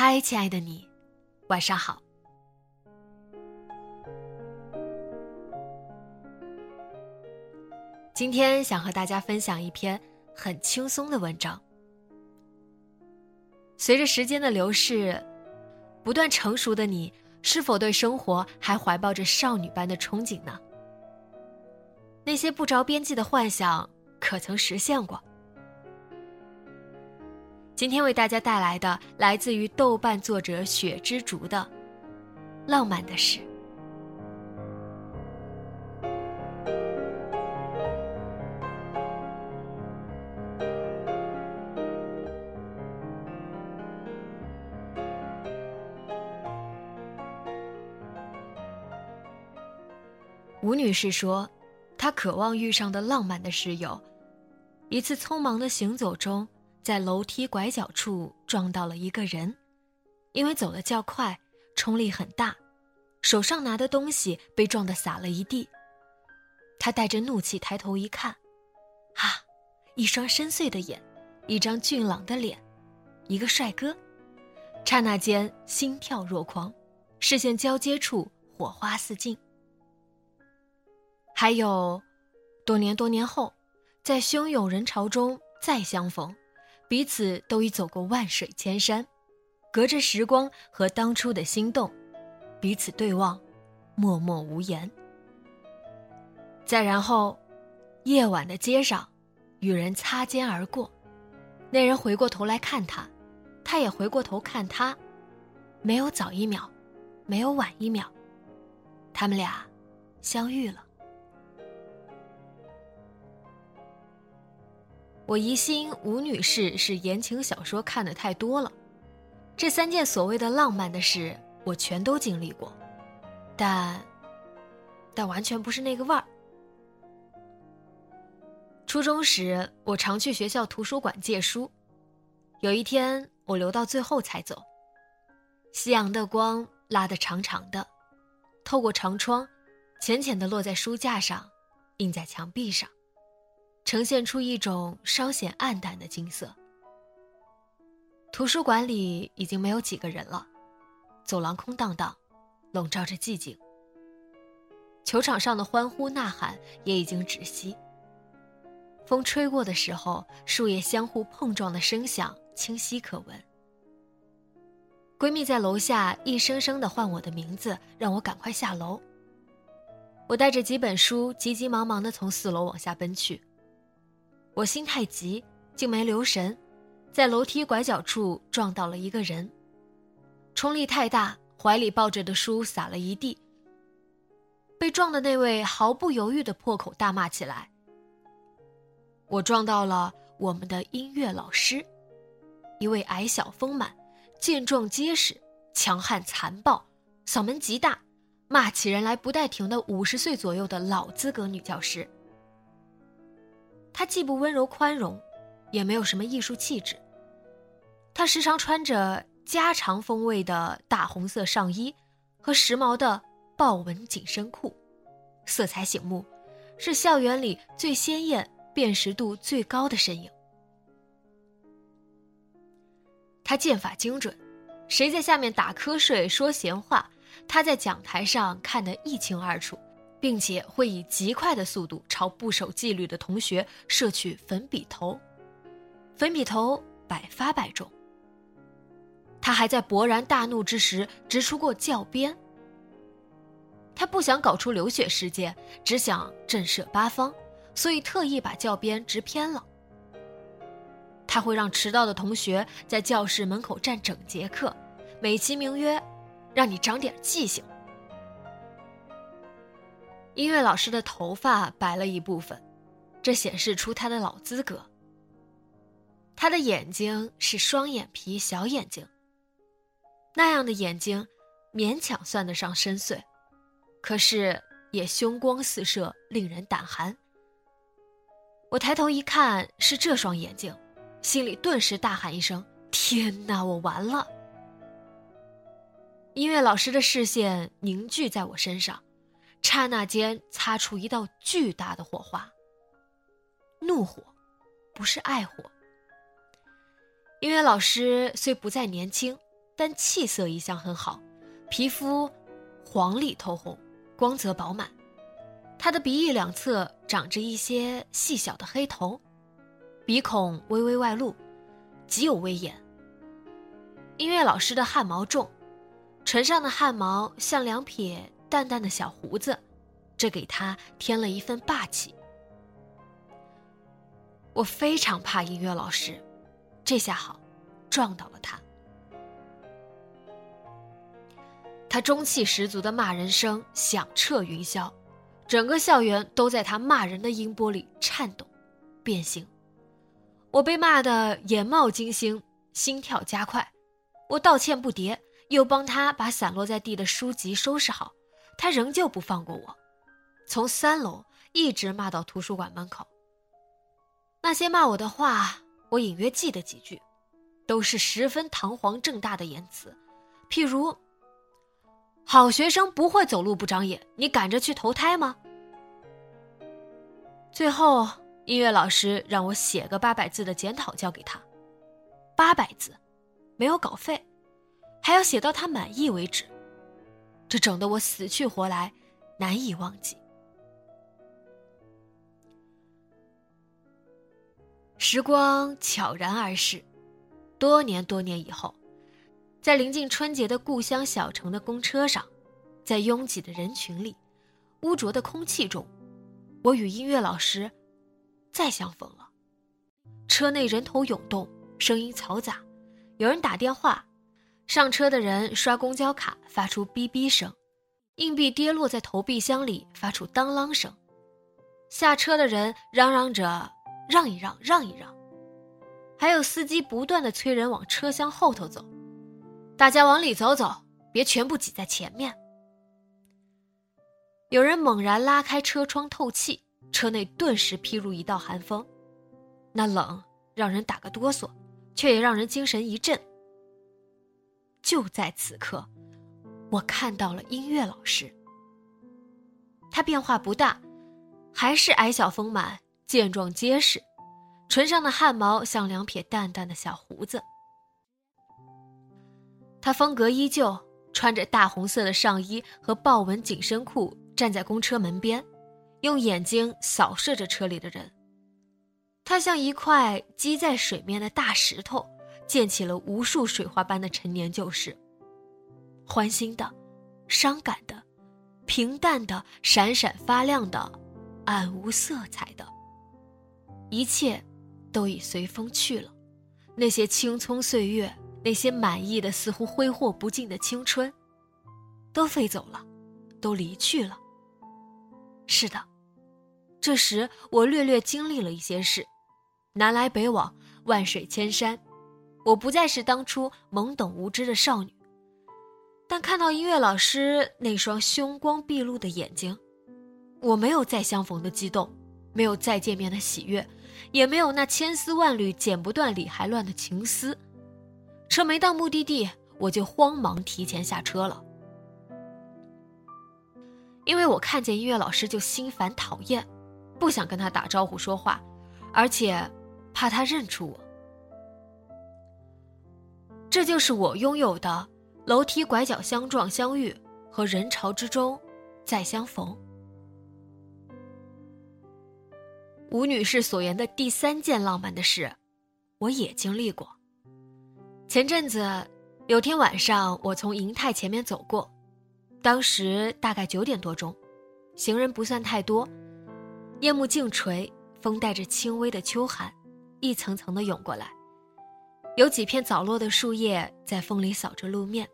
嗨，亲爱的你，晚上好。今天想和大家分享一篇很轻松的文章。随着时间的流逝，不断成熟的你，是否对生活还怀抱着少女般的憧憬呢？那些不着边际的幻想，可曾实现过？今天为大家带来的，来自于豆瓣作者雪之竹的《浪漫的事》。吴女士说，她渴望遇上的浪漫的事有：一次匆忙的行走中，在楼梯拐角处撞到了一个人，因为走得较快，冲力很大，手上拿的东西被撞得洒了一地。他带着怒气抬头一看，啊，一双深邃的眼，一张俊朗的脸，一个帅哥，刹那间心跳若狂，视线交接处火花四溅。还有，多年多年后，在汹涌人潮中再相逢，彼此都已走过万水千山，隔着时光和当初的心动，彼此对望，默默无言。再然后，夜晚的街上，与人擦肩而过，那人回过头来看他，他也回过头看他，没有早一秒，没有晚一秒，他们俩相遇了。我疑心吴女士是言情小说看的太多了，这三件所谓的浪漫的事，我全都经历过，但，但完全不是那个味儿。初中时，我常去学校图书馆借书，有一天我留到最后才走。夕阳的光拉得长长的，透过长窗，浅浅的落在书架上，映在墙壁上。呈现出一种稍显暗淡的金色。图书馆里已经没有几个人了，走廊空荡荡，笼罩着寂静。球场上的欢呼呐喊也已经止息。风吹过的时候，树叶相互碰撞的声响清晰可闻。闺蜜在楼下一声声的唤我的名字，让我赶快下楼。我带着几本书，急急忙忙的从四楼往下奔去。我心太急，竟没留神，在楼梯拐角处撞到了一个人。冲力太大，怀里抱着的书洒了一地。被撞的那位毫不犹豫地破口大骂起来。我撞到了我们的音乐老师，一位矮小丰满、健壮结实、强悍残暴、嗓门极大、骂起人来不带停的五十岁左右的老资格女教师。她既不温柔宽容，也没有什么艺术气质。她时常穿着家常风味的大红色上衣和时髦的豹纹紧身裤，色彩醒目，是校园里最鲜艳、辨识度最高的身影。他剑法精准，谁在下面打瞌睡、说闲话，他在讲台上看得一清二楚。并且会以极快的速度朝不守纪律的同学射去粉笔头。粉笔头百发百中。他还在勃然大怒之时直出过教鞭。他不想搞出流血事件，只想震慑八方，所以特意把教鞭直偏了。他会让迟到的同学在教室门口站整节课，美其名曰“让你长点记性”。音乐老师的头发白了一部分，这显示出他的老资格。他的眼睛是双眼皮小眼睛，那样的眼睛勉强算得上深邃。可是也凶光四射，令人胆寒。我抬头一看，是这双眼睛，心里顿时大喊一声：“天哪，我完了！”音乐老师的视线凝聚在我身上，刹那间擦出一道巨大的火花。怒火，不是爱火。音乐老师虽不再年轻，但气色一向很好，皮肤黄里透红。光泽饱满，他的鼻翼两侧长着一些细小的黑头，鼻孔微微外露，极有威严。音乐老师的汗毛重，唇上的汗毛像两撇淡淡的小胡子，这给他添了一份霸气。我非常怕音乐老师，这下好，撞到了他。他中气十足的骂人声响彻云霄，整个校园都在他骂人的音波里颤抖、变形。我被骂得眼冒金星，心跳加快。我道歉不迭，又帮他把散落在地的书籍收拾好，他仍旧不放过我，从三楼一直骂到图书馆门口。那些骂我的话，我隐约记得几句，都是十分堂皇正大的言辞，譬如。好学生不会走路不长眼，你赶着去投胎吗？最后，音乐老师让我写个八百字的检讨交给他，八百字，没有稿费，还要写到他满意为止，这整得我死去活来，难以忘记。时光悄然而逝，多年多年以后。在临近春节的故乡小城的公车上，在拥挤的人群里，污浊的空气中，我与音乐老师再相逢了。车内人头涌动，声音嘈杂，有人打电话，上车的人刷公交卡发出哔哔声，硬币跌落在投币箱里发出当啷声，下车的人嚷嚷着让一让，让一让，还有司机不断的催人往车厢后头走。大家往里走走，别全部挤在前面。有人猛然拉开车窗透气，车内顿时披入一道寒风，那冷让人打个哆嗦，却也让人精神一振。就在此刻，我看到了音乐老师。他变化不大，还是矮小丰满、健壮结实，唇上的汗毛像两撇淡淡的小胡子。他风格依旧，穿着大红色的上衣和豹纹紧身裤，站在公车门边，用眼睛扫视着车里的人。他像一块积在水面的大石头，溅起了无数水花般的陈年旧事。欢欣的，伤感的，平淡的，闪闪发亮的，暗无色彩的，一切，都已随风去了。那些青葱岁月。那些满意的、似乎挥霍不尽的青春，都飞走了，都离去了。是的，这时我略略经历了一些事，南来北往，万水千山，我不再是当初懵懂无知的少女。但看到音乐老师那双凶光毕露的眼睛，我没有再相逢的激动，没有再见面的喜悦，也没有那千丝万缕剪不断理还乱的情丝。车没到目的地，我就慌忙提前下车了，因为我看见音乐老师就心烦讨厌，不想跟他打招呼说话，而且怕他认出我。这就是我拥有的楼梯拐角相撞相遇和人潮之中再相逢。吴女士所言的第三件浪漫的事，我也经历过。前阵子有天晚上，我从银泰前面走过，当时大概九点多钟，行人不算太多，夜幕静垂，风带着轻微的秋寒，一层层的涌过来，有几片早落的树叶在风里扫着路面。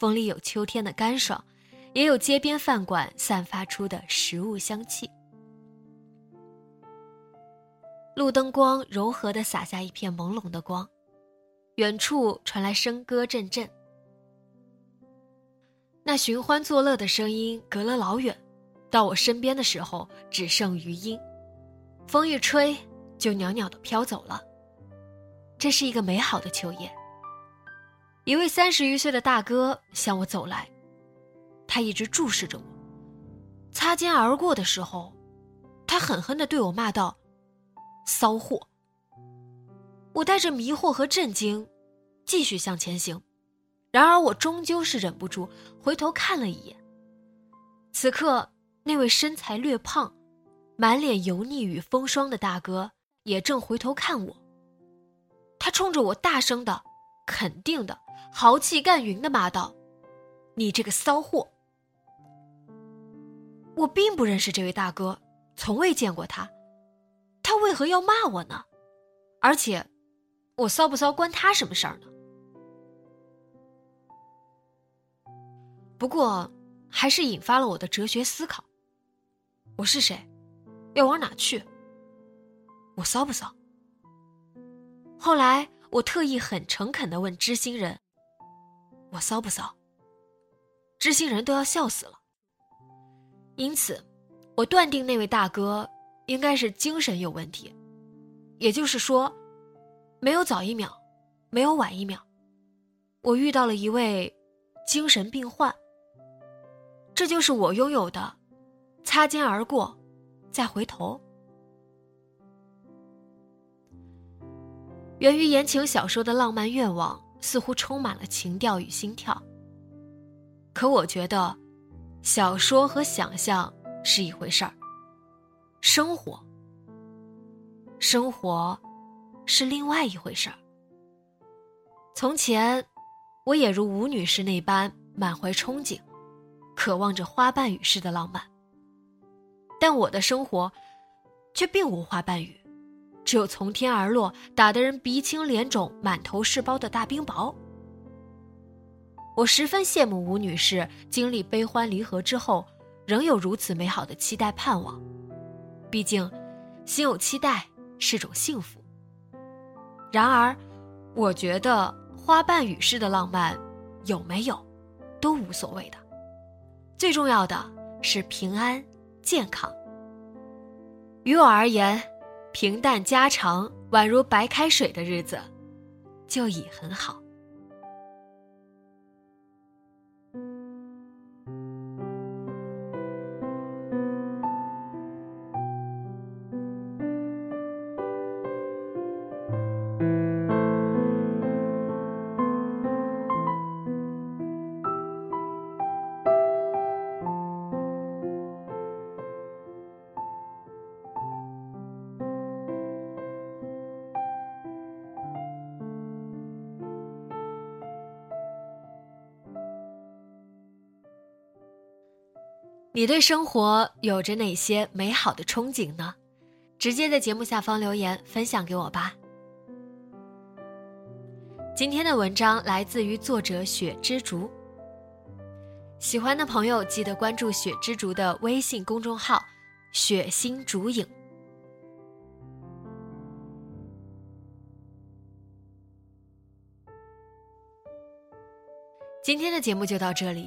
风里有秋天的干爽，也有街边饭馆散发出的食物香气。路灯光柔和地洒下一片朦胧的光，远处传来笙歌阵阵。那寻欢作乐的声音隔了老远，到我身边的时候只剩余音，风一吹就袅袅地飘走了。这是一个美好的秋夜。一位三十余岁的大哥向我走来，他一直注视着我。擦肩而过的时候，他狠狠地对我骂道：“骚货！”我带着迷惑和震惊，继续向前行。然而，我终究是忍不住回头看了一眼。此刻，那位身材略胖、满脸油腻与风霜的大哥也正回头看我。他冲着我大声的、肯定的。豪气干云的骂道：“你这个骚货！”我并不认识这位大哥，从未见过他，他为何要骂我呢？而且，我骚不骚关他什么事儿呢？不过，还是引发了我的哲学思考：我是谁？要往哪去？我骚不骚？后来，我特意很诚恳的问知心人。我骚不骚？知心人都要笑死了。因此，我断定那位大哥应该是精神有问题，也就是说，没有早一秒，没有晚一秒，我遇到了一位精神病患。这就是我拥有的，擦肩而过，再回头。源于言情小说的浪漫愿望。似乎充满了情调与心跳。可我觉得，小说和想象是一回事儿，生活，生活，是另外一回事儿。从前，我也如吴女士那般满怀憧憬，渴望着花瓣雨式的浪漫。但我的生活，却并无花瓣雨。只有从天而落，打得人鼻青脸肿、满头是包的大冰雹。我十分羡慕吴女士经历悲欢离合之后，仍有如此美好的期待盼望。毕竟，心有期待是种幸福。然而，我觉得花瓣雨式的浪漫有没有，都无所谓的。最重要的是平安健康。于我而言。平淡家常，宛如白开水的日子，就已很好。你对生活有着哪些美好的憧憬呢？直接在节目下方留言分享给我吧。今天的文章来自于作者雪之竹，喜欢的朋友记得关注雪之竹的微信公众号“雪心竹影”。今天的节目就到这里。